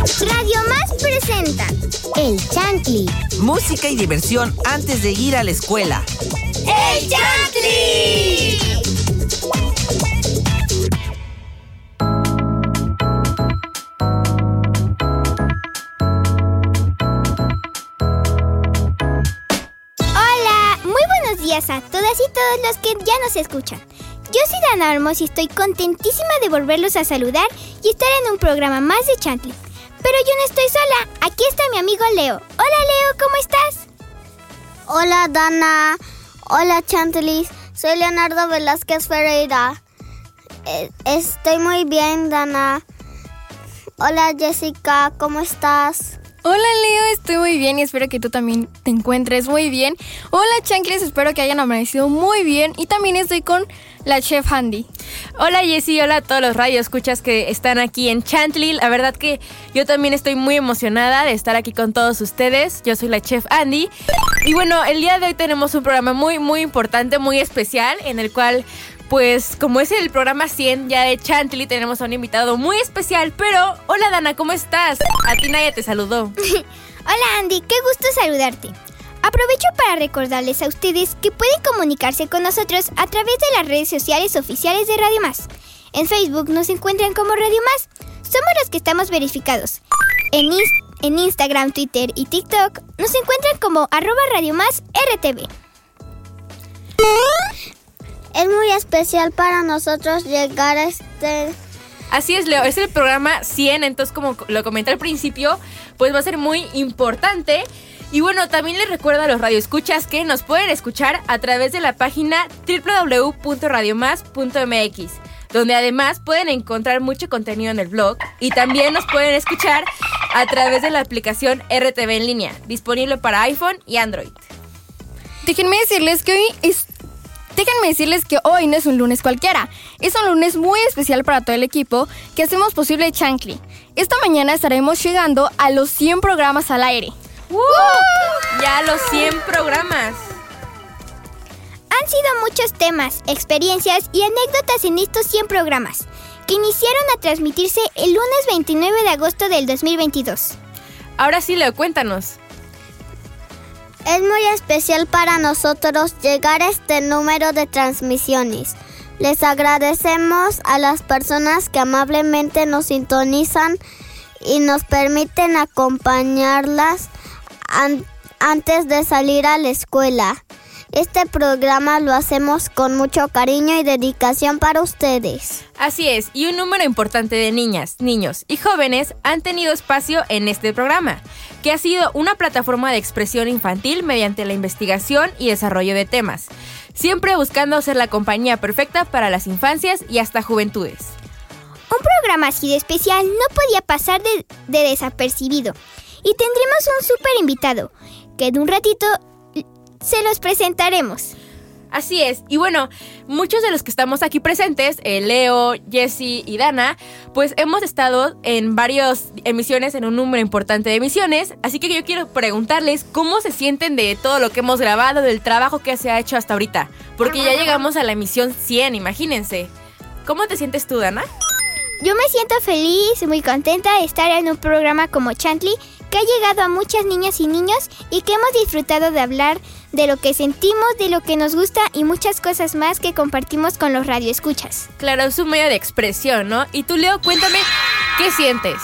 Radio Más presenta El Chantli. Música y diversión antes de ir a la escuela. ¡El Chantli! Hola, muy buenos días a todas y todos los que ya nos escuchan. Yo soy Dana Armos y estoy contentísima de volverlos a saludar y estar en un programa más de Chantley. Pero yo no estoy sola, aquí está mi amigo Leo. Hola Leo, ¿cómo estás? Hola Dana, hola Chantley, soy Leonardo Velázquez Ferreira. Eh, estoy muy bien, Dana. Hola Jessica, ¿cómo estás? Hola Leo, estoy muy bien y espero que tú también te encuentres muy bien. Hola Chancles, espero que hayan amanecido muy bien y también estoy con la chef Handy. Hola Jessie, hola a todos los escuchas que están aquí en Chantley. La verdad que yo también estoy muy emocionada de estar aquí con todos ustedes. Yo soy la chef Andy. Y bueno, el día de hoy tenemos un programa muy, muy importante, muy especial, en el cual pues como es el programa 100 ya de Chantilly, tenemos a un invitado muy especial. Pero, hola Dana, ¿cómo estás? A ti nadie te saludó. hola Andy, qué gusto saludarte. Aprovecho para recordarles a ustedes que pueden comunicarse con nosotros a través de las redes sociales oficiales de Radio Más. En Facebook nos encuentran como Radio Más. Somos los que estamos verificados. En, en Instagram, Twitter y TikTok nos encuentran como arroba Radio Más RTV. Es muy especial para nosotros llegar a este... Así es, Leo, es el programa 100, entonces como lo comenté al principio, pues va a ser muy importante. Y bueno, también les recuerdo a los radioescuchas que nos pueden escuchar a través de la página www.radiomas.mx, donde además pueden encontrar mucho contenido en el blog y también nos pueden escuchar a través de la aplicación RTV en línea, disponible para iPhone y Android. Déjenme decirles que hoy es Déjenme decirles que hoy no es un lunes cualquiera, es un lunes muy especial para todo el equipo que hacemos posible Chancli. Esta mañana estaremos llegando a los 100 programas al aire. Ya los 100 programas. Han sido muchos temas, experiencias y anécdotas en estos 100 programas, que iniciaron a transmitirse el lunes 29 de agosto del 2022. Ahora sí, Leo, cuéntanos. Es muy especial para nosotros llegar a este número de transmisiones. Les agradecemos a las personas que amablemente nos sintonizan y nos permiten acompañarlas antes de salir a la escuela. Este programa lo hacemos con mucho cariño y dedicación para ustedes. Así es, y un número importante de niñas, niños y jóvenes han tenido espacio en este programa, que ha sido una plataforma de expresión infantil mediante la investigación y desarrollo de temas, siempre buscando ser la compañía perfecta para las infancias y hasta juventudes. Un programa así de especial no podía pasar de, de desapercibido, y tendremos un súper invitado, que de un ratito se los presentaremos. Así es. Y bueno, muchos de los que estamos aquí presentes, eh, Leo, Jesse y Dana, pues hemos estado en varias emisiones, en un número importante de emisiones. Así que yo quiero preguntarles cómo se sienten de todo lo que hemos grabado, del trabajo que se ha hecho hasta ahorita. Porque ya llegamos a la emisión 100, imagínense. ¿Cómo te sientes tú, Dana? Yo me siento feliz, muy contenta de estar en un programa como Chantley que ha llegado a muchas niñas y niños y que hemos disfrutado de hablar de lo que sentimos, de lo que nos gusta y muchas cosas más que compartimos con los radioescuchas. Claro, es un medio de expresión, ¿no? Y tú, Leo, cuéntame, ¿qué sientes?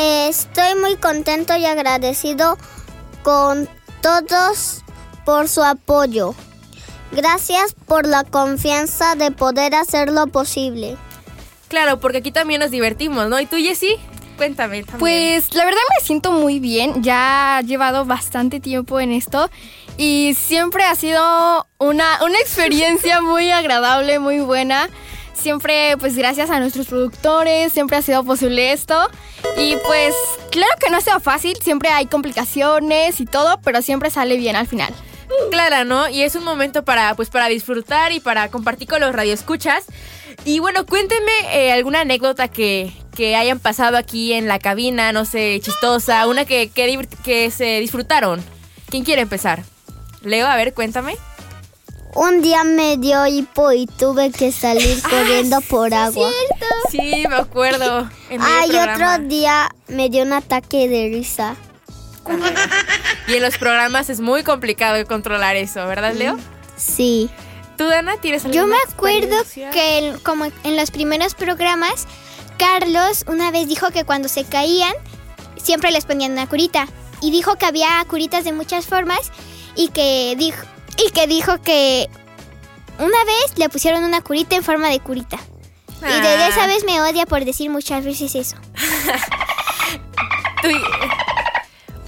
estoy muy contento y agradecido con todos por su apoyo. Gracias por la confianza de poder hacerlo posible. Claro, porque aquí también nos divertimos, ¿no? ¿Y tú, Jessie? Cuéntame también. Pues la verdad me siento muy bien. Ya he llevado bastante tiempo en esto. Y siempre ha sido una, una experiencia muy agradable, muy buena. Siempre, pues gracias a nuestros productores, siempre ha sido posible esto. Y pues, claro que no sea fácil, siempre hay complicaciones y todo, pero siempre sale bien al final. Clara, ¿no? Y es un momento para, pues, para disfrutar y para compartir con los radioescuchas. Y bueno, cuéntenme eh, alguna anécdota que, hayan pasado aquí en la cabina, no sé, chistosa, una que, que, se disfrutaron. ¿Quién quiere empezar? Leo, a ver, cuéntame. Un día me dio hipo y tuve que salir ah, corriendo por agua. Sí, me acuerdo. Ay, otro día me dio un ataque de risa. Y en los programas es muy complicado controlar eso, ¿verdad, Leo? Sí. ¿Tú, Dana, tienes Yo alguna me acuerdo que el- como en los primeros programas, Carlos una vez dijo que cuando se caían, siempre les ponían una curita. Y dijo que había curitas de muchas formas y que dijo, y que, dijo que una vez le pusieron una curita en forma de curita. Y desde Ah. esa vez me odia por decir muchas veces eso. Tú y-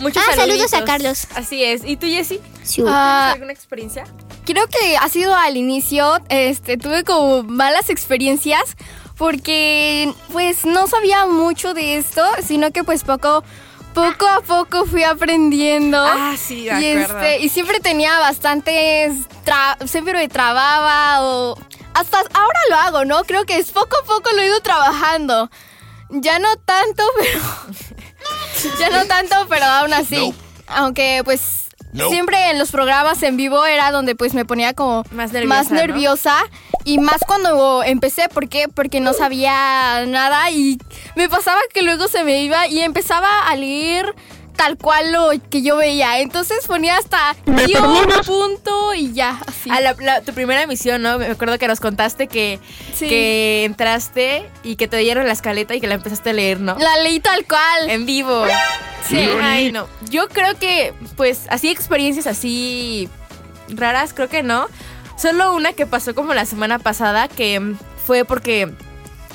Muchos Ah, saludos a Carlos. Así es. ¿Y tú, Jessy? Sí. Ah, ¿Tienes alguna experiencia? Creo que ha sido al inicio, este, tuve como malas experiencias porque pues no sabía mucho de esto, sino que pues poco, poco a poco fui aprendiendo. Ah, sí, de y acuerdo. este, y siempre tenía bastantes, tra- siempre me trababa o hasta ahora lo hago, ¿no? Creo que es poco a poco lo he ido trabajando. Ya no tanto, pero ya no tanto, pero aún así. Aunque pues siempre en los programas en vivo era donde pues me ponía como Más nerviosa, más ¿no? nerviosa y más cuando empecé, ¿por qué? Porque no sabía nada y me pasaba que luego se me iba y empezaba a leer tal cual lo que yo veía. Entonces ponía hasta guion, punto y ya, así. A la- la- tu primera emisión, ¿no? Me acuerdo que nos contaste que, Sí. que entraste y que te dieron la escaleta y que la empezaste a leer, ¿no? La leí tal cual. En vivo. Sí. Ay, no. Yo creo que, pues, así experiencias así raras, creo que no. Solo una que pasó como la semana pasada, que fue porque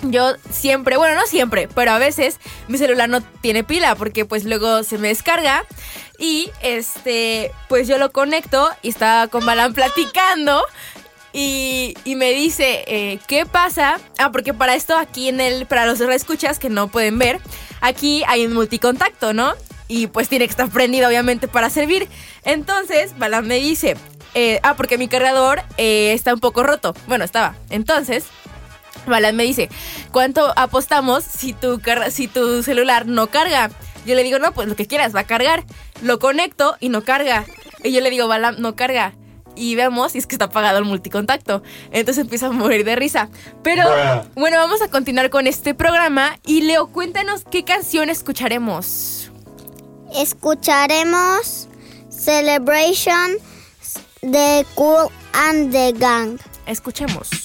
yo siempre, bueno, no siempre, pero a veces mi celular no tiene pila porque pues luego se me descarga y este, pues yo lo conecto y estaba con Balan platicando y, y me dice, eh, ¿qué pasa? Ah, porque para esto aquí en el, para los escuchas que no pueden ver, aquí hay un multicontacto, ¿no? Y pues tiene que estar prendido obviamente para servir. Entonces, Balan me dice, eh, ah, porque mi cargador eh, está un poco roto. Bueno, estaba. Entonces, Balan me dice, ¿cuánto apostamos si tu, car- si tu celular no carga? Yo le digo, no, pues lo que quieras, va a cargar. Lo conecto y no carga. Y yo le digo, Balan, no carga. Y vemos si es que está apagado el multicontacto. Entonces empieza a morir de risa. Pero bueno, vamos a continuar con este programa. Y Leo, cuéntanos qué canción escucharemos. Escucharemos Celebration de Cool and the Gang. Escuchemos.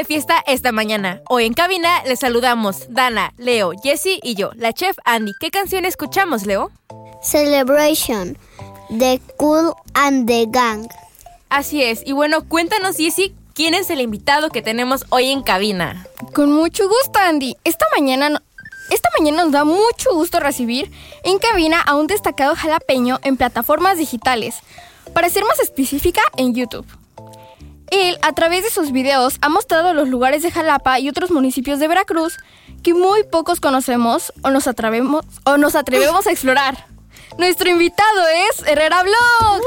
De fiesta esta mañana. Hoy en cabina les saludamos Dana, Leo, Jessie y yo, la chef Andy. ¿Qué canción escuchamos, Leo? Celebration de Cool and the Gang. Así es. Y bueno, cuéntanos, Jessie, ¿quién es el invitado que tenemos hoy en cabina? Con mucho gusto, Andy. Esta mañana, no- esta mañana nos da mucho gusto recibir en cabina a un destacado jalapeño en plataformas digitales. Para ser más específica, en YouTube. Él, a través de sus videos, ha mostrado los lugares de Jalapa y otros municipios de Veracruz que muy pocos conocemos o nos atrevemos, o nos atrevemos a explorar. Nuestro invitado es Herrera Vlogs.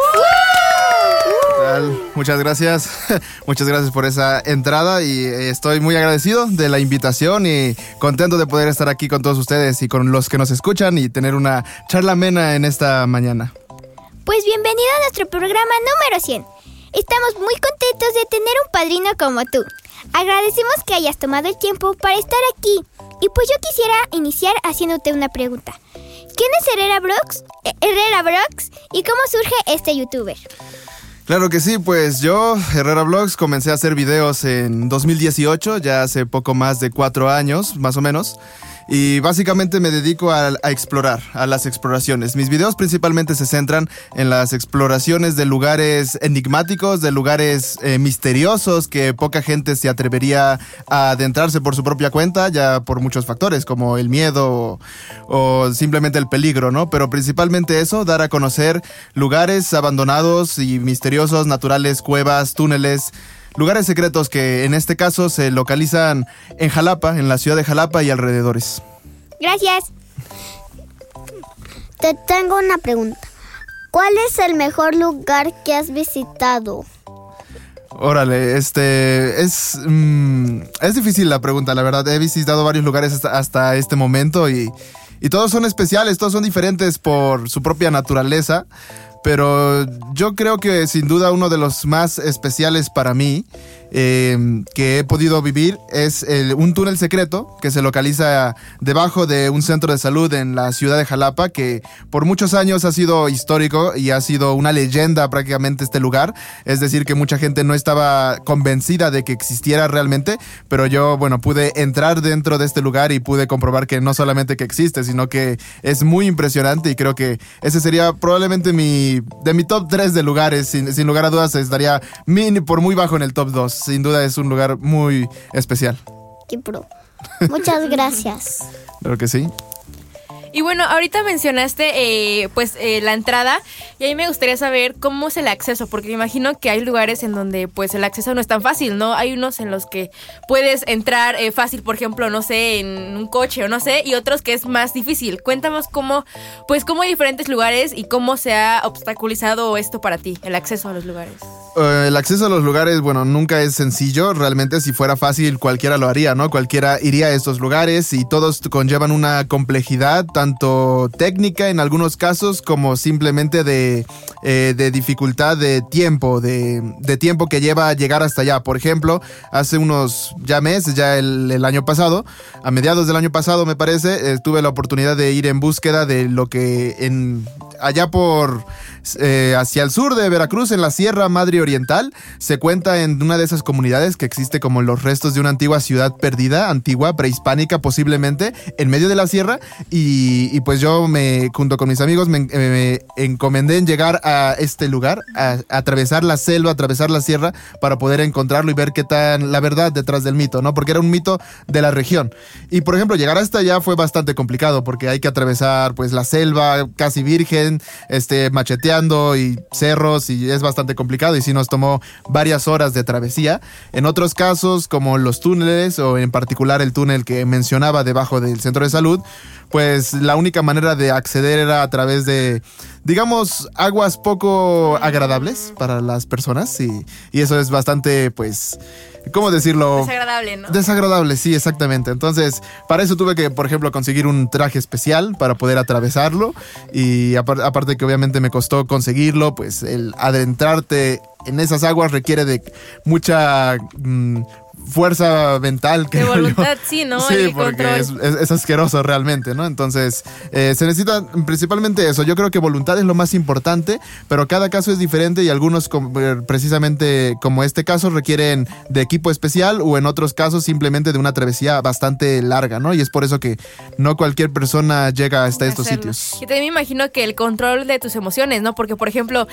¿Qué tal? Muchas gracias. Muchas gracias por esa entrada y eh, estoy muy agradecido de la invitación y contento de poder estar aquí con todos ustedes y con los que nos escuchan y tener una charla amena en esta mañana. Pues bienvenido a nuestro programa número 100. Estamos muy contentos de tener un padrino como tú. Agradecemos que hayas tomado el tiempo para estar aquí. Y pues yo quisiera iniciar haciéndote una pregunta. ¿Quién es Herrera Vlogs? Eh, Herrera Vlogs y cómo surge este youtuber? Claro que sí, pues yo, Herrera Vlogs, comencé a hacer videos en 2018, ya hace poco más de cuatro años, más o menos. Y básicamente me dedico a, explorar, a las exploraciones. Mis videos principalmente se centran en las exploraciones de lugares enigmáticos, de lugares eh, misteriosos que poca gente se atrevería a adentrarse por su propia cuenta, ya por muchos factores, como el miedo o, o simplemente el peligro, ¿no? Pero principalmente eso, dar a conocer lugares abandonados y misteriosos, naturales, cuevas, túneles, lugares secretos que en este caso se localizan en Jalapa, en la ciudad de Jalapa y alrededores. Gracias. Te tengo una pregunta. ¿Cuál es el mejor lugar que has visitado? Órale, este es mm, es difícil la pregunta, la verdad. He visitado varios lugares hasta, hasta este momento y, y todos son especiales, todos son diferentes por su propia naturaleza. Pero yo creo que sin duda uno de los más especiales para mí eh, que he podido vivir es el- un túnel secreto que se localiza debajo de un centro de salud en la ciudad de Jalapa, que por muchos años ha sido histórico y ha sido una leyenda prácticamente este lugar. Es decir, que mucha gente no estaba convencida de que existiera realmente, pero yo, bueno, pude entrar dentro de este lugar y pude comprobar que no solamente que existe, sino que es muy impresionante y creo que ese sería probablemente mi, de mi top 3 de lugares, sin, sin lugar a dudas estaría mini por muy bajo en el top 2. Sin duda es un lugar muy especial. Qué pro. Muchas gracias. Creo que sí. Y bueno, ahorita mencionaste eh, pues eh, la entrada y a mí me gustaría saber cómo es el acceso, porque me imagino que hay lugares en donde pues el acceso no es tan fácil, ¿no? Hay unos en los que puedes entrar eh, fácil, por ejemplo, no sé, en un coche o no sé, y otros que es más difícil. Cuéntanos cómo, pues cómo hay diferentes lugares y cómo se ha obstaculizado esto para ti, el acceso a los lugares. Eh, el acceso a los lugares, bueno, nunca es sencillo. Realmente, si fuera fácil, cualquiera lo haría, ¿no? Cualquiera iría a estos lugares y todos conllevan una complejidad, tanto técnica en algunos casos, como simplemente de, eh, de dificultad de tiempo, de, de tiempo que lleva a llegar hasta allá. Por ejemplo, hace unos ya meses, ya el, año pasado, a mediados del año pasado, me parece, eh, tuve la oportunidad de ir en búsqueda de lo que en allá por eh, hacia el sur de Veracruz, en la Sierra Madre Oriental, se cuenta en una de esas comunidades que existe como los restos de una antigua ciudad perdida, antigua, prehispánica posiblemente, en medio de la sierra. Y, pues yo me, junto con mis amigos, me, me encomendé en llegar a este lugar, a, a atravesar la selva, atravesar la sierra, para poder encontrarlo y ver qué tan la verdad detrás del mito, ¿no? Porque era un mito de la región. Y por ejemplo, llegar hasta allá fue bastante complicado porque hay que atravesar pues la selva casi virgen, este y cerros y es bastante complicado y sí nos tomó varias horas de travesía. En otros casos, como los túneles o en particular el túnel que mencionaba debajo del centro de salud, pues la única manera de acceder era a través de, digamos, aguas poco agradables para las personas y, y eso es bastante, pues, ¿cómo decirlo? Desagradable, ¿no? Desagradable, sí, exactamente. Entonces, para eso tuve que, por ejemplo, conseguir un traje especial para poder atravesarlo. Y apar- aparte que obviamente me costó conseguirlo, pues el adentrarte en esas aguas requiere de mucha mm, fuerza mental. De creo yo. voluntad, sí, ¿no? Sí, El porque es, es- es asqueroso realmente, ¿no? Entonces, eh, se necesita principalmente eso. Yo creo que voluntad es lo más importante, pero cada caso es diferente y algunos, eh, precisamente como este caso, requieren de equipo especial o en otros casos simplemente de una travesía bastante larga, ¿no? Y es por eso que no cualquier persona llega hasta estos hacerlo. sitios. Y también me imagino que el control de tus emociones, ¿no? Porque, por ejemplo,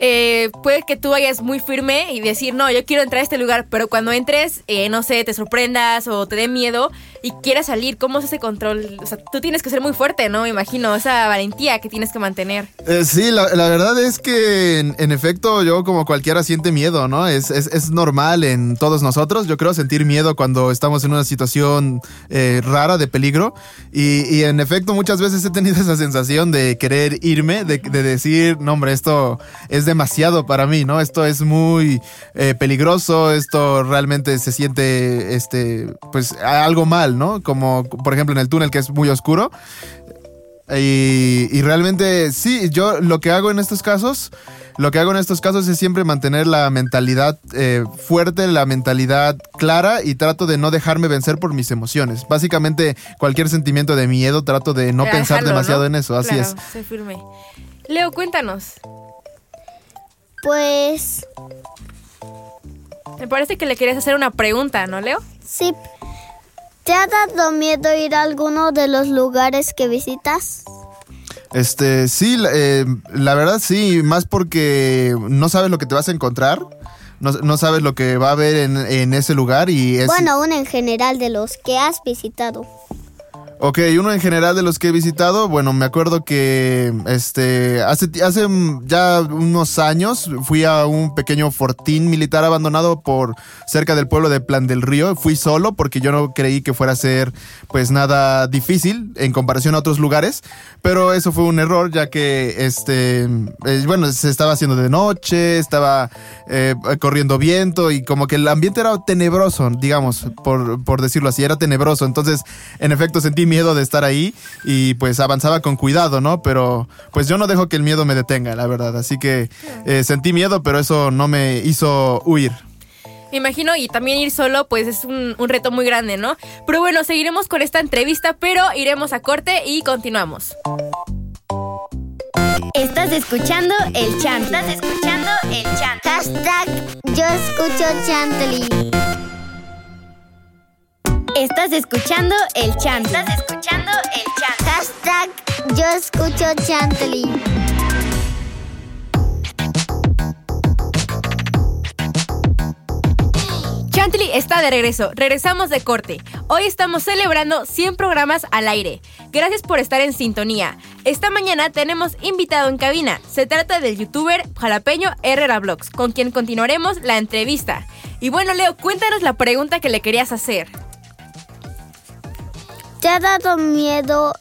eh, puede que tú vayas muy firme y decir, no, yo quiero entrar a este lugar, pero cuando entres, eh, no sé, te sorprendas o te dé miedo y quieras salir, ¿cómo es ese control? Tú tienes que ser muy fuerte, ¿no? Me imagino, esa valentía que tienes que mantener. Eh, sí, la, verdad es que en, en efecto yo como cualquiera siente miedo, ¿no? Es, normal en todos nosotros, yo creo sentir miedo cuando estamos en una situación eh, rara de peligro y, y en efecto muchas veces he tenido esa sensación de querer irme, de, de decir, no hombre, esto es demasiado para mí, ¿no? Esto es muy eh, peligroso, esto realmente se siente, este, pues algo mal, ¿no? Como por ejemplo en el túnel que es muy oscuro. Y, y realmente sí, yo lo que hago en estos casos, lo que hago en estos casos es siempre mantener la mentalidad eh, fuerte, la mentalidad clara y trato de no dejarme vencer por mis emociones. Básicamente cualquier sentimiento de miedo trato de no pensar dejarlo, demasiado ¿no? en eso, así Claro, es. Sé firme. Leo, cuéntanos. Pues Me parece que le querías hacer una pregunta, ¿no, Leo? sí. ¿Te ha dado miedo ir a alguno de los lugares que visitas? Este, sí, la, eh, la verdad sí, más porque no sabes lo que te vas a encontrar, no, no sabes lo que va a haber en, en ese lugar y es... Bueno, uno en general de los que has visitado. Ok, uno en general de los que he visitado, bueno, me acuerdo que este hace, hace ya unos años fui a un pequeño fortín militar abandonado por cerca del pueblo de Plan del Río. Fui solo porque yo no creí que fuera a ser pues nada difícil en comparación a otros lugares, pero eso fue un error ya que este eh, bueno, se estaba haciendo de noche, estaba eh, corriendo viento y como que el ambiente era tenebroso, digamos, por, por decirlo así, era tenebroso. Entonces, en efecto, sentí miedo de estar ahí y pues avanzaba con cuidado, ¿no? Pero pues yo no dejo que el miedo me detenga, la verdad. Así que eh, sentí miedo, pero eso no me hizo huir. Me imagino, y también ir solo, pues es un, un reto muy grande, ¿no? Pero bueno, seguiremos con esta entrevista, pero iremos a corte y continuamos. Estás escuchando el chant. Estás escuchando el chant. Hashtag yo escucho Chantley. Estás escuchando el chant. Estás escuchando el chant. Hashtag yo escucho Chantley. Chantilly está de regreso. Regresamos de corte. Hoy estamos celebrando 100 programas al aire. Gracias por estar en sintonía. Esta mañana tenemos invitado en cabina. Se trata del youtuber jalapeño Herrera con quien continuaremos la entrevista. Y bueno, Leo, cuéntanos la pregunta que le querías hacer. ¿Te ha dado miedo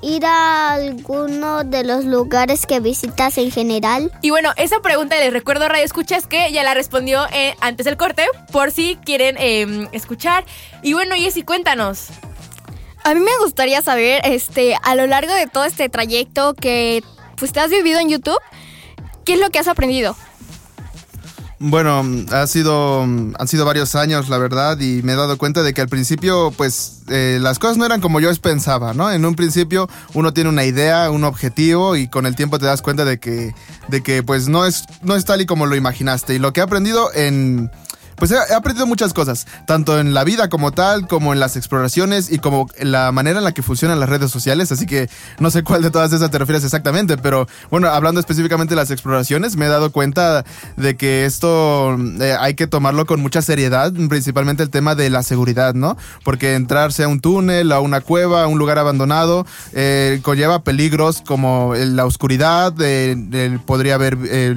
ir a alguno de los lugares que visitas en general? Y bueno, esa pregunta les recuerdo a Radio Escuchas que ya la respondió eh, antes del corte, por si quieren eh, escuchar. Y bueno, Jessy, cuéntanos. A mí me gustaría saber, este, a lo largo de todo este trayecto que pues te has vivido en YouTube, ¿qué es lo que has aprendido? Bueno, ha sido, han sido varios años, la verdad, y me he dado cuenta de que al principio, pues, eh, las cosas no eran como yo pensaba, ¿no? En un principio uno tiene una idea, un objetivo, y con el tiempo te das cuenta de que, de que pues, no es, no es tal y como lo imaginaste. Y lo que he aprendido en pues he, aprendido muchas cosas, tanto en la vida como tal, como en las exploraciones y como la manera en la que funcionan las redes sociales, así que no sé cuál de todas esas te refieres exactamente, pero bueno, hablando específicamente de las exploraciones, me he dado cuenta de que esto eh, hay que tomarlo con mucha seriedad, principalmente el tema de la seguridad, ¿no? Porque entrarse a un túnel, a una cueva, a un lugar abandonado, eh, conlleva peligros como la oscuridad, eh, podría haber eh,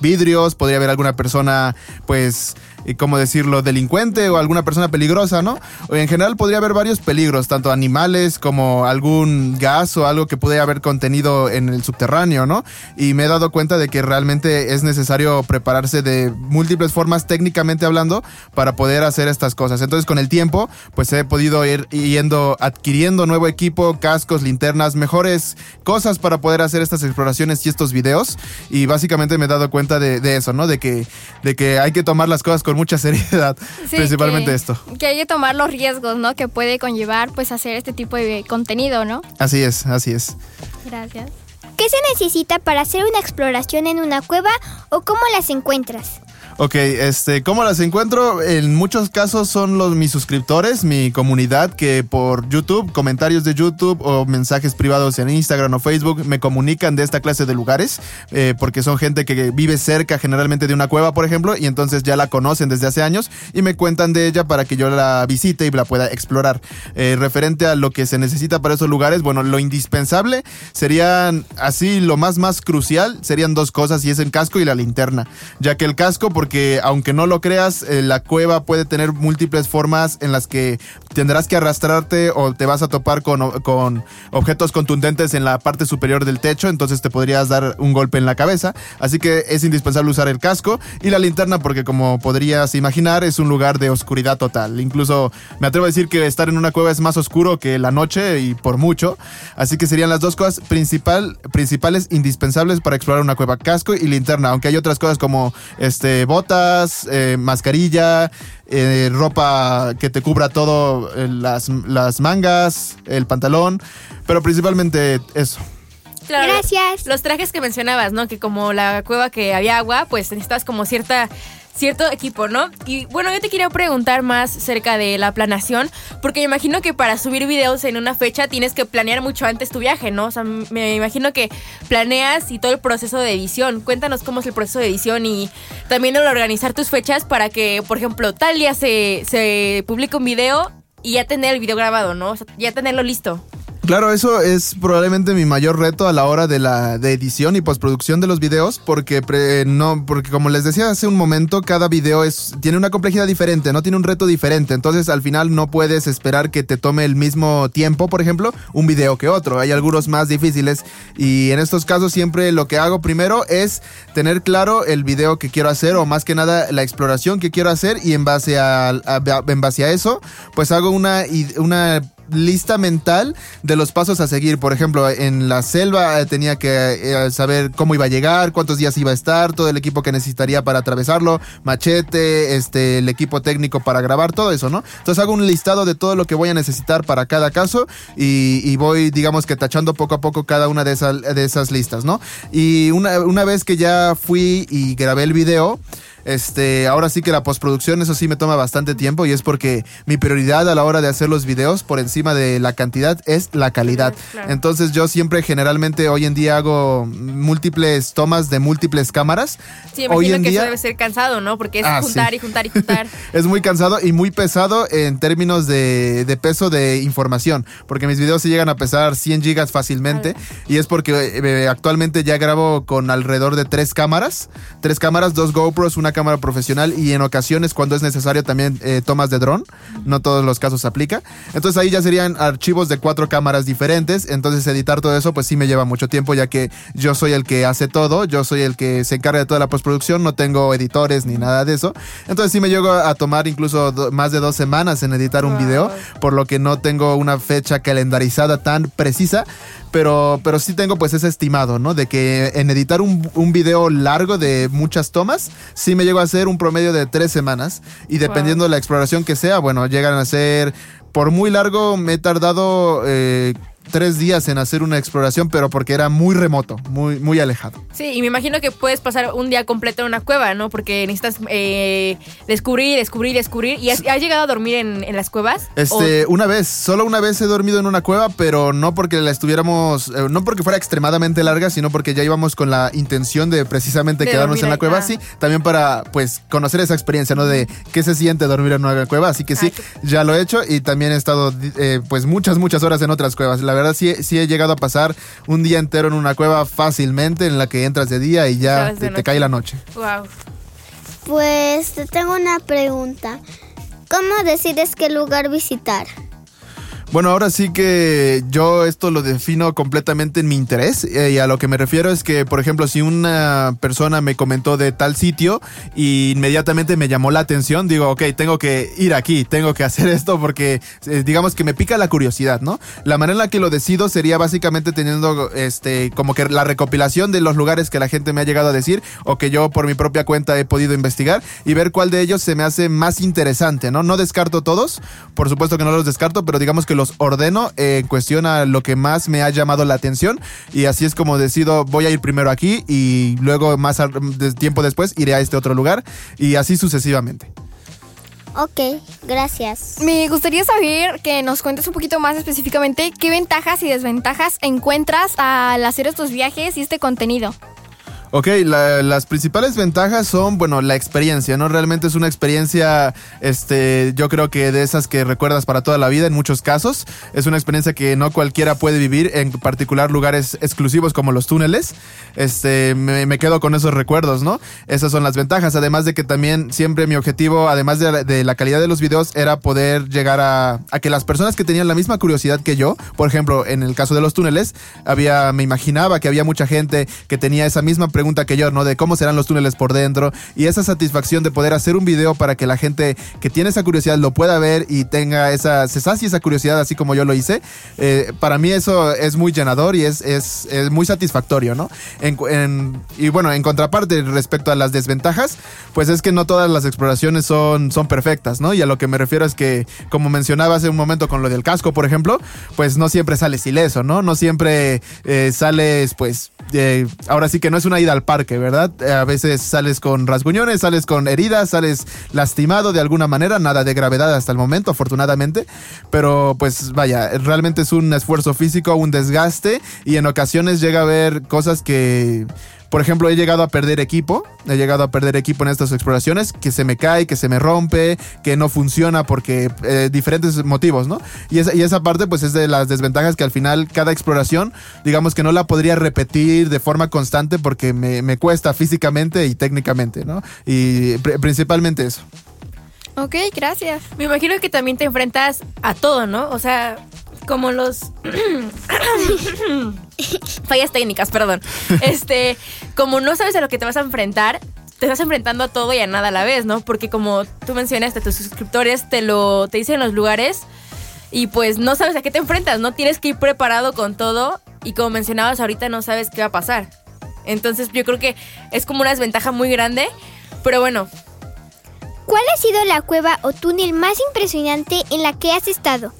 vidrios, podría haber alguna persona, pues cómo decirlo, delincuente o alguna persona peligrosa, ¿no? En general podría haber varios peligros, tanto animales como algún gas o algo que pudiera haber contenido en el subterráneo, ¿no? Y me he dado cuenta de que realmente es necesario prepararse de múltiples formas técnicamente hablando para poder hacer estas cosas. Entonces con el tiempo, pues he podido ir yendo adquiriendo nuevo equipo, cascos, linternas, mejores cosas para poder hacer estas exploraciones y estos videos. Y básicamente me he dado cuenta de, de eso, ¿no? De que, de que hay que tomar las cosas con mucha seriedad, Sí, principalmente que- esto. Que hay que tomar los riesgos, ¿no? Que puede conllevar, pues, hacer este tipo de contenido, ¿no? Así es, así es. Gracias. ¿Qué se necesita para hacer una exploración en una cueva o cómo las encuentras? Ok, este, ¿cómo las encuentro? En muchos casos son los mis suscriptores, mi comunidad que por YouTube, comentarios de YouTube o mensajes privados en Instagram o Facebook me comunican de esta clase de lugares, eh, porque son gente que vive cerca generalmente de una cueva, por ejemplo, y entonces ya la conocen desde hace años y me cuentan de ella para que yo la visite y la pueda explorar. Eh, referente a lo que se necesita para esos lugares, bueno, lo indispensable serían así, lo más más crucial serían dos cosas y es el casco y la linterna, ya que el casco, porque aunque no lo creas, eh, la cueva puede tener múltiples formas en las que tendrás que arrastrarte o te vas a topar con, con objetos contundentes en la parte superior del techo, entonces te podrías dar un golpe en la cabeza, así que es indispensable usar el casco y la linterna porque como podrías imaginar es un lugar de oscuridad total, incluso me atrevo a decir que estar en una cueva es más oscuro que la noche y por mucho, así que serían las dos cosas principal, principales indispensables para explorar una cueva, casco y linterna, aunque hay otras cosas como este botas, eh, mascarilla, eh, ropa que te cubra todo, eh, las, las mangas, el pantalón, pero principalmente eso. Claro, Gracias. Los trajes que mencionabas, ¿no? Que como la cueva que había agua, pues necesitas como cierta cierto equipo, ¿no? Y bueno, yo te quería preguntar más cerca de la planeación, porque me imagino que para subir videos en una fecha tienes que planear mucho antes tu viaje, ¿no? O sea, me imagino que planeas y todo el proceso de edición. Cuéntanos cómo es el proceso de edición y también el organizar tus fechas para que, por ejemplo, tal día se, se publique un video y ya tener el video grabado, ¿no? O sea, ya tenerlo listo. Claro, eso es probablemente mi mayor reto a la hora de la de edición y postproducción de los videos, porque pre- no, porque como les decía hace un momento, cada video es tiene una complejidad diferente, no tiene un reto diferente, entonces al final no puedes esperar que te tome el mismo tiempo, por ejemplo, un video que otro. Hay algunos más difíciles y en estos casos siempre lo que hago primero es tener claro el video que quiero hacer o más que nada la exploración que quiero hacer y en base a, a- en base a eso, pues hago una una lista mental de los pasos a seguir. Por ejemplo, en la selva eh, tenía que eh, saber cómo iba a llegar, cuántos días iba a estar, todo el equipo que necesitaría para atravesarlo, machete, este, el equipo técnico para grabar, todo eso, ¿no? Entonces hago un listado de todo lo que voy a necesitar para cada caso y, y voy, digamos que tachando poco a poco cada una de esas, de esas listas, ¿no? Y una, una vez que ya fui y grabé el video, Este, ahora sí que la postproducción, eso sí me toma bastante tiempo y es porque mi prioridad a la hora de hacer los videos por encima de la cantidad es la calidad. Claro. Entonces yo siempre generalmente hoy en día hago múltiples tomas de múltiples cámaras. Sí, hoy en que día eso debe ser cansado, ¿no? Porque es Ah, juntar sí. y juntar y juntar. es muy cansado y muy pesado en términos de, de peso de información, porque mis videos se llegan a pesar 100 gigas fácilmente y es porque eh, actualmente ya grabo con alrededor de tres cámaras, tres cámaras, dos GoPros, una cámara profesional y en ocasiones cuando es necesario también eh, tomas de dron, no todos los casos aplica. Entonces ahí ya serían archivos de cuatro cámaras diferentes, entonces editar todo eso pues sí me lleva mucho tiempo ya que yo soy el que hace todo, yo soy el que se encarga de toda la postproducción, no tengo editores ni nada de eso. Entonces sí me llego a tomar incluso do- más de dos semanas en editar un video, por lo que no tengo una fecha calendarizada tan precisa, pero, pero sí tengo pues ese estimado, ¿no? De que en editar un, un video largo de muchas tomas, sí me llego a hacer un promedio de tres semanas y dependiendo de la exploración que sea, bueno, llegan a ser, por muy largo me he tardado... eh, tres días en hacer una exploración, pero porque era muy remoto, muy, muy alejado. Sí, y me imagino que puedes pasar un día completo en una cueva, ¿no? Porque necesitas eh, descubrir, descubrir, descubrir. ¿Y has, has llegado a dormir en, en las cuevas? Este, una vez, solo una vez he dormido en una cueva, pero no porque la estuviéramos, eh, no porque fuera extremadamente larga, sino porque ya íbamos con la intención de precisamente De quedarnos en la cueva, ah. sí, también para pues conocer esa experiencia, ¿no? De qué se siente dormir en una cueva, así que sí, Ay, ya lo he hecho y también he estado eh, pues muchas, muchas horas en otras cuevas. La verdad sí, sí he llegado a pasar un día entero en una cueva fácilmente, en la que entras de día y ya te, cae la noche. Wow. Pues te tengo una pregunta. ¿Cómo decides qué lugar visitar? Bueno, ahora sí que yo esto lo defino completamente en mi interés eh, y a lo que me refiero es que, por ejemplo, si una persona me comentó de tal sitio y inmediatamente me llamó la atención, digo, ok, tengo que ir aquí, tengo que hacer esto porque eh, digamos que me pica la curiosidad, ¿no? La manera en la que lo decido sería básicamente teniendo este como que la recopilación de los lugares que la gente me ha llegado a decir o que yo por mi propia cuenta he podido investigar y ver cuál de ellos se me hace más interesante, ¿no? No descarto todos, por supuesto que no los descarto, pero digamos que los ordeno eh, en cuestión a lo que más me ha llamado la atención y así es como decido, voy a ir primero aquí y luego más tiempo después iré a este otro lugar y así sucesivamente. Ok, gracias. Me gustaría saber que nos cuentes un poquito más específicamente qué ventajas y desventajas encuentras al hacer estos viajes y este contenido. Ok, la- las principales ventajas son, bueno, la experiencia, ¿no? Realmente es una experiencia, este, yo creo que de esas que recuerdas para toda la vida en muchos casos. Es una experiencia que no cualquiera puede vivir, en particular lugares exclusivos como los túneles. Este, me, me quedo con esos recuerdos, ¿no? Esas son las ventajas, además de que también siempre mi objetivo, además de, de la calidad de los videos, era poder llegar a, a que las personas que tenían la misma curiosidad que yo, por ejemplo, en el caso de los túneles, había, me imaginaba que había mucha gente que tenía esa misma pregunta que yo, ¿no? De cómo serán los túneles por dentro y esa satisfacción de poder hacer un video para que la gente que tiene esa curiosidad lo pueda ver y tenga esa, se sacie esa curiosidad así como yo lo hice. Eh, para mí eso es muy llenador y es, es, es muy satisfactorio, ¿no? En- en- y bueno, en contraparte respecto a las desventajas, pues es que no todas las exploraciones son, son perfectas, ¿no? Y a lo que me refiero es que, como mencionaba hace un momento con lo del casco, por ejemplo, pues no siempre sales ileso, ¿no? No siempre eh, sales, pues, eh, ahora sí que no es una al parque, ¿verdad? Eh, a veces sales con rasguñones, sales con heridas, sales lastimado de alguna manera, nada de gravedad hasta el momento, afortunadamente, pero pues vaya, realmente es un esfuerzo físico, un desgaste y en ocasiones llega a haber cosas que... Por ejemplo, he llegado a perder equipo, he llegado a perder equipo en estas exploraciones, que se me cae, que se me rompe, que no funciona porque eh, diferentes motivos, ¿no? Y esa, y esa parte pues es de las desventajas que al final cada exploración, digamos que no la podría repetir de forma constante porque me, me cuesta físicamente y técnicamente, ¿no? Y pr- principalmente eso. Ok, gracias. Me imagino que también te enfrentas a todo, ¿no? O sea, como los... Fallas técnicas, perdón. Este, como no sabes a lo que te vas a enfrentar, te estás enfrentando a todo y a nada a la vez, ¿no? Porque como tú mencionaste, tus suscriptores te lo te dicen los lugares y pues no sabes a qué te enfrentas, ¿no? Tienes que ir preparado con todo y como mencionabas ahorita no sabes qué va a pasar. Entonces yo creo que es como una desventaja muy grande, pero bueno, ¿Cuál ha sido la cueva o túnel más impresionante en la que has estado?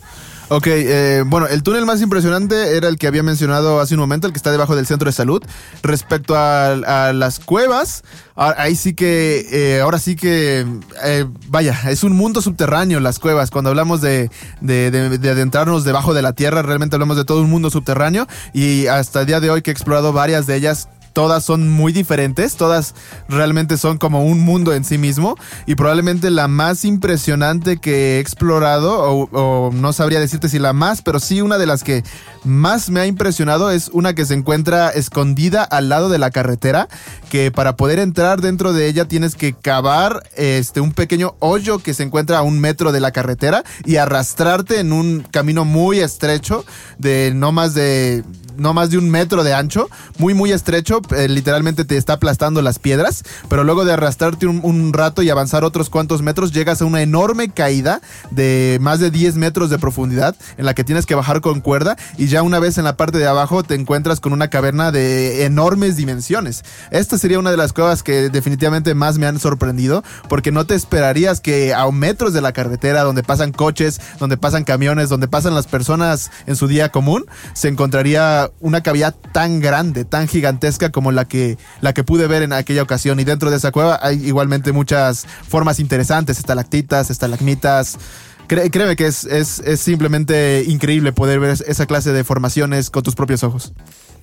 Ok, eh, bueno, el túnel más impresionante era el que había mencionado hace un momento, el que está debajo del centro de salud. Respecto a, las cuevas, ahí sí que, eh, ahora sí que, eh, vaya, es un mundo subterráneo las cuevas. Cuando hablamos de, de, de- de adentrarnos debajo de la tierra, realmente hablamos de todo un mundo subterráneo y hasta el día de hoy que he explorado varias de ellas, todas son muy diferentes, todas realmente son como un mundo en sí mismo y probablemente la más impresionante que he explorado, o, no sabría decirte si la más, pero sí una de las que más me ha impresionado es una que se encuentra escondida al lado de la carretera, que para poder entrar dentro de ella tienes que cavar este, un pequeño hoyo que se encuentra a un metro de la carretera y arrastrarte en un camino muy estrecho de no más de no más de un metro de ancho, muy muy estrecho, eh, literalmente te está aplastando las piedras, pero luego de arrastrarte un, un rato y avanzar otros cuantos metros, llegas a una enorme caída de más de 10 metros de profundidad en la que tienes que bajar con cuerda y ya una vez en la parte de abajo te encuentras con una caverna de enormes dimensiones. Esta sería una de las cuevas que definitivamente más me han sorprendido porque no te esperarías que a metros de la carretera donde pasan coches, donde pasan camiones, donde pasan las personas en su día común, se encontraría una cavidad tan grande, tan gigantesca como la que, la que pude ver en aquella ocasión. Y dentro de esa cueva hay igualmente muchas formas interesantes, estalactitas, estalagmitas. Créeme que es, es, es simplemente increíble poder ver esa clase de formaciones con tus propios ojos.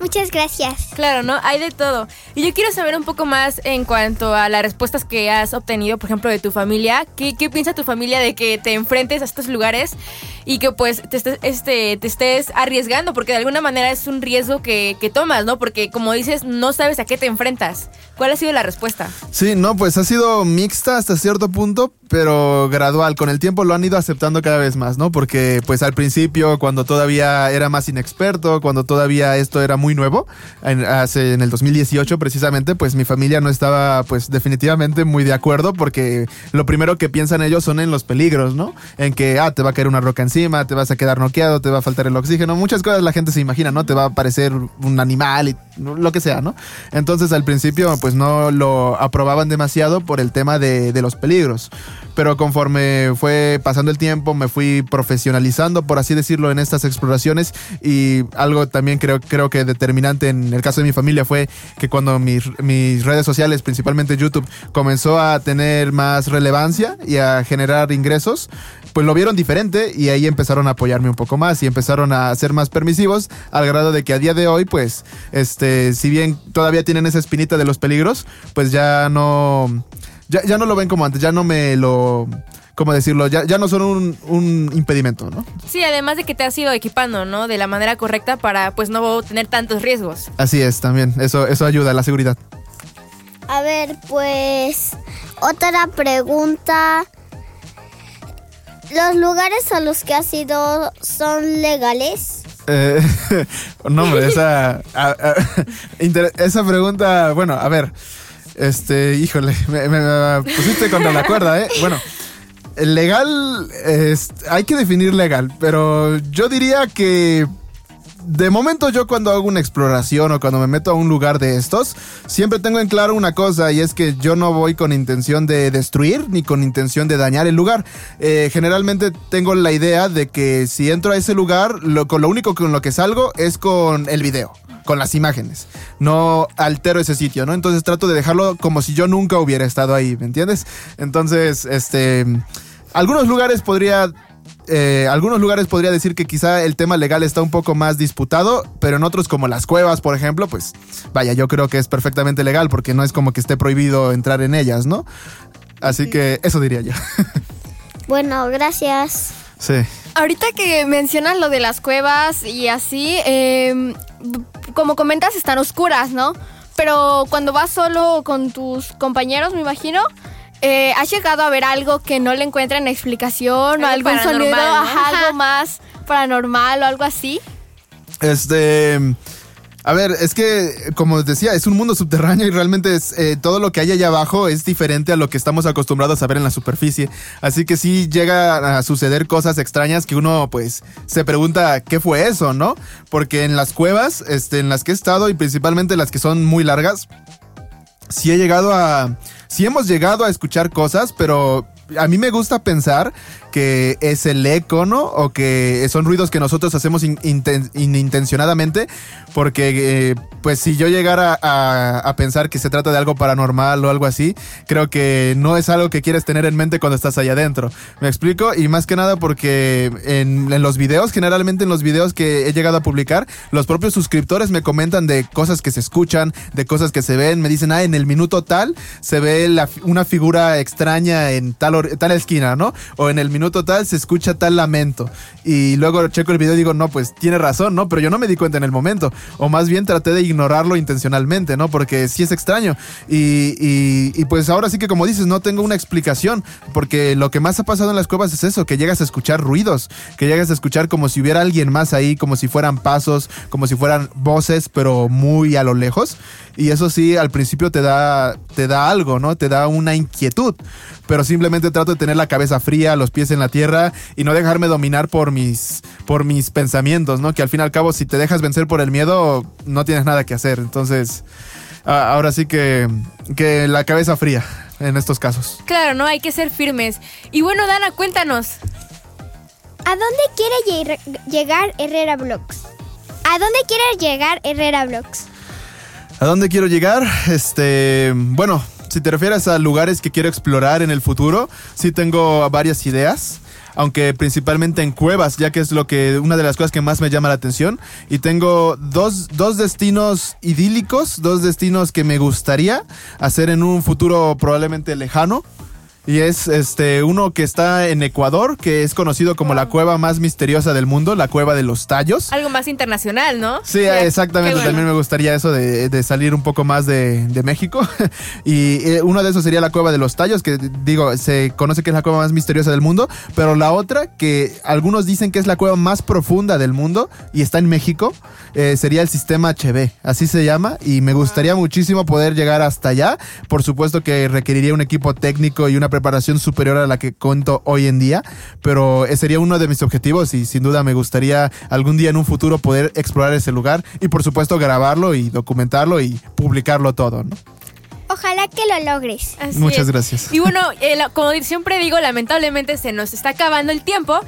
Muchas gracias. Claro, ¿no? Hay de todo. Y yo quiero saber un poco más en cuanto a las respuestas que has obtenido, por ejemplo, de tu familia. ¿Qué, qué piensa tu familia de que te enfrentes a estos lugares y que pues te estés, este, te estés arriesgando? Porque de alguna manera es un riesgo que, que tomas, ¿no? Porque como dices, no sabes a qué te enfrentas. ¿Cuál ha sido la respuesta? Sí, no, pues ha sido mixta hasta cierto punto, pero gradual. Con el tiempo lo han ido aceptando cada vez más, ¿no? Porque pues al principio, cuando todavía era más inexperto, cuando todavía esto era muy nuevo, en, hace, en el 2018 precisamente, pues mi familia no estaba pues definitivamente muy de acuerdo porque lo primero que piensan ellos son en los peligros, ¿no? En que, ah, te va a caer una roca encima, te vas a quedar noqueado, te va a faltar el oxígeno, muchas cosas la gente se imagina, ¿no? Te va a aparecer un animal y lo que sea, ¿no? Entonces al principio pues no lo aprobaban demasiado por el tema de, de los peligros. Pero conforme fue pasando el tiempo me fui profesionalizando, por así decirlo, en estas exploraciones y algo también creo, creo que determinante en el caso de mi familia fue que cuando mis, redes sociales, principalmente YouTube, comenzó a tener más relevancia y a generar ingresos, pues lo vieron diferente y ahí empezaron a apoyarme un poco más y empezaron a ser más permisivos al grado de que a día de hoy, pues, este, si bien todavía tienen esa espinita de los peligros, pues ya no, ya no lo ven como antes, ya no me lo, ¿cómo decirlo? Ya, ya no son un, un impedimento, ¿no? Sí, además de que te has ido equipando, ¿no? De la manera correcta para pues no tener tantos riesgos. Así es, también, eso, eso ayuda a la seguridad. A ver, pues otra pregunta. ¿Los lugares a los que has ido son legales? Eh, no, hombre, esa, a- a- inter- esa pregunta, bueno, a ver, este, híjole, me, me- me pusiste contra la cuerda, ¿eh? Bueno, legal, es- hay que definir legal, pero yo diría que de momento yo cuando hago una exploración o cuando me meto a un lugar de estos, siempre tengo en claro una cosa y es que yo no voy con intención de destruir ni con intención de dañar el lugar. Eh, generalmente tengo la idea de que si entro a ese lugar, lo, con lo único con lo que salgo es con el video. Con las imágenes. No altero ese sitio, ¿no? Entonces trato de dejarlo como si yo nunca hubiera estado ahí, ¿me entiendes? Entonces, este. Algunos lugares podría eh, algunos lugares podría decir que quizá el tema legal está un poco más disputado, pero en otros como las cuevas, por ejemplo, pues vaya, yo creo que es perfectamente legal porque no es como que esté prohibido entrar en ellas, ¿no? Así que eso diría yo. Bueno, gracias. sí. Ahorita que mencionas lo de las cuevas y así, eh, como comentas, están oscuras, ¿no? Pero cuando vas solo con tus compañeros, me imagino, eh, ¿has llegado a ver algo que no le encuentran explicación o Algo algún sonido, ¿no? ajá, algo más paranormal o algo así? Este. A ver, es que, como decía, es un mundo subterráneo y realmente es, eh, todo lo que hay allá abajo es diferente a lo que estamos acostumbrados a ver en la superficie. Así que sí llega a suceder cosas extrañas que uno, pues, se pregunta qué fue eso, ¿no? Porque en las cuevas, este, en las que he estado y principalmente las que son muy largas, sí he llegado a. Sí hemos llegado a escuchar cosas, pero a mí me gusta pensar que es el eco, ¿no? O que son ruidos que nosotros hacemos in- inten- inintencionadamente, porque eh, pues si yo llegara a, pensar que se trata de algo paranormal o algo así, creo que no es algo que quieres tener en mente cuando estás allá adentro. ¿Me explico? Y más que nada porque en, los videos, generalmente en los videos que he llegado a publicar, los propios suscriptores me comentan de cosas que se escuchan, de cosas que se ven, me dicen, ah, en el minuto tal se ve una figura extraña en tal, or- tal esquina, ¿no? O en el minuto tal se escucha tal lamento. Y luego checo el video y digo, no, pues tiene razón, ¿no? Pero yo no me di cuenta en el momento. O más bien traté de ignorarlo intencionalmente, ¿no? Porque sí es extraño. Y, y- pues ahora sí que como dices, no tengo una explicación. Porque lo que más ha pasado en las cuevas es eso, que llegas a escuchar ruidos, que llegas a escuchar como si hubiera alguien más ahí, como si fueran pasos, como si fueran voces, pero muy a lo lejos. Y eso sí, al principio te da, te da algo, ¿no? Te da una inquietud. Pero simplemente trato de tener la cabeza fría, los pies en la tierra y no dejarme dominar por mis, por mis pensamientos, ¿no? Que al fin y al cabo, si te dejas vencer por el miedo, no tienes nada que hacer. Entonces, a- ahora sí que, que la cabeza fría en estos casos. Claro, ¿no? Hay que ser firmes. Y bueno, Dana, cuéntanos. ¿A dónde quiere lle- llegar Herrera Vlogs? ¿A dónde quiere llegar Herrera Vlogs? ¿A dónde quiero llegar? Este, bueno, si te refieres a lugares que quiero explorar en el futuro, sí tengo varias ideas. Aunque principalmente en cuevas, ya que es lo que una de las cosas que más me llama la atención. Y tengo dos, dos destinos idílicos, dos destinos que me gustaría hacer en un futuro probablemente lejano. Y es este uno que está en Ecuador, que es conocido como la cueva más misteriosa del mundo, la cueva de los tallos. Algo más internacional, ¿no? Sí, exactamente. bueno. También me gustaría eso de, de salir un poco más de, de México. y eh, uno de esos sería la Cueva de los Tallos, que digo, se conoce que es la cueva más misteriosa del mundo. Pero la otra, que algunos dicen que es la cueva más profunda del mundo y está en México, eh, sería el sistema HB. Así se llama. Y me gustaría muchísimo poder llegar hasta allá. Por supuesto que requeriría un equipo técnico y una preparación superior a la que cuento hoy en día. Pero ese sería uno de mis objetivos y sin duda me gustaría algún día en un futuro poder explorar ese lugar y por supuesto grabarlo y documentarlo y publicarlo todo. ¿no? Ojalá que lo logres. Así Muchas es. gracias. Y bueno, eh, la- como siempre digo, lamentablemente se nos está acabando el tiempo.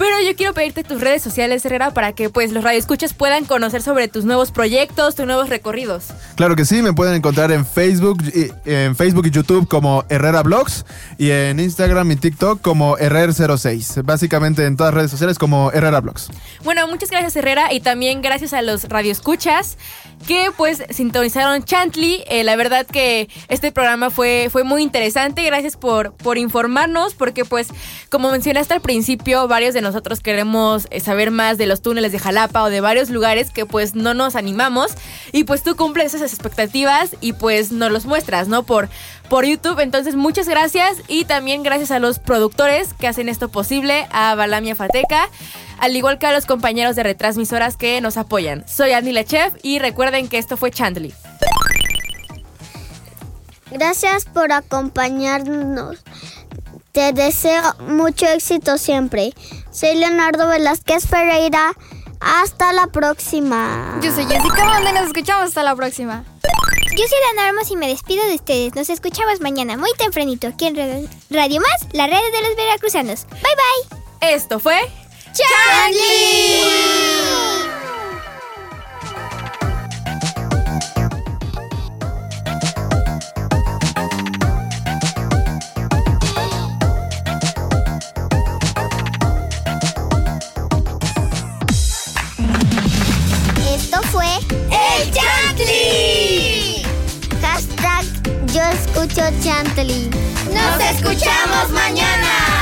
Pero yo quiero pedirte tus redes sociales, Herrera, para que pues los radioescuchas puedan conocer sobre tus nuevos proyectos, tus nuevos recorridos. Claro que sí, me pueden encontrar en Facebook, y- en Facebook y YouTube como Herrera Blogs y en Instagram y TikTok como Herrer06. Básicamente en todas las redes sociales como Herrera Blogs. Bueno, muchas gracias Herrera y también gracias a los radioescuchas que pues sintonizaron Chantley. Eh, la verdad que este programa fue, fue muy interesante. Gracias por, por informarnos porque pues como mencionaste al principio, varios de nosotros queremos eh, saber más de los túneles de Jalapa o de varios lugares que pues no nos animamos y pues tú cumples esas expectativas y pues nos los muestras, ¿no? Por, por YouTube. Entonces muchas gracias y también gracias a los productores que hacen esto posible, a Balamia Fateca al igual que a los compañeros de retransmisoras que nos apoyan. Soy Andy Lechef y recuerden que esto fue Chantley. Gracias por acompañarnos. Te deseo mucho éxito siempre. Soy Leonardo Velázquez Ferreira. Hasta la próxima. Yo soy Jessica Banda y nos escuchamos hasta la próxima. Yo soy Dana Armos y me despido de ustedes. Nos escuchamos mañana muy tempranito aquí en Radio- Más, la red de los veracruzanos. Bye bye. Esto fue Esto escucho Chantley. Nos escuchamos mañana.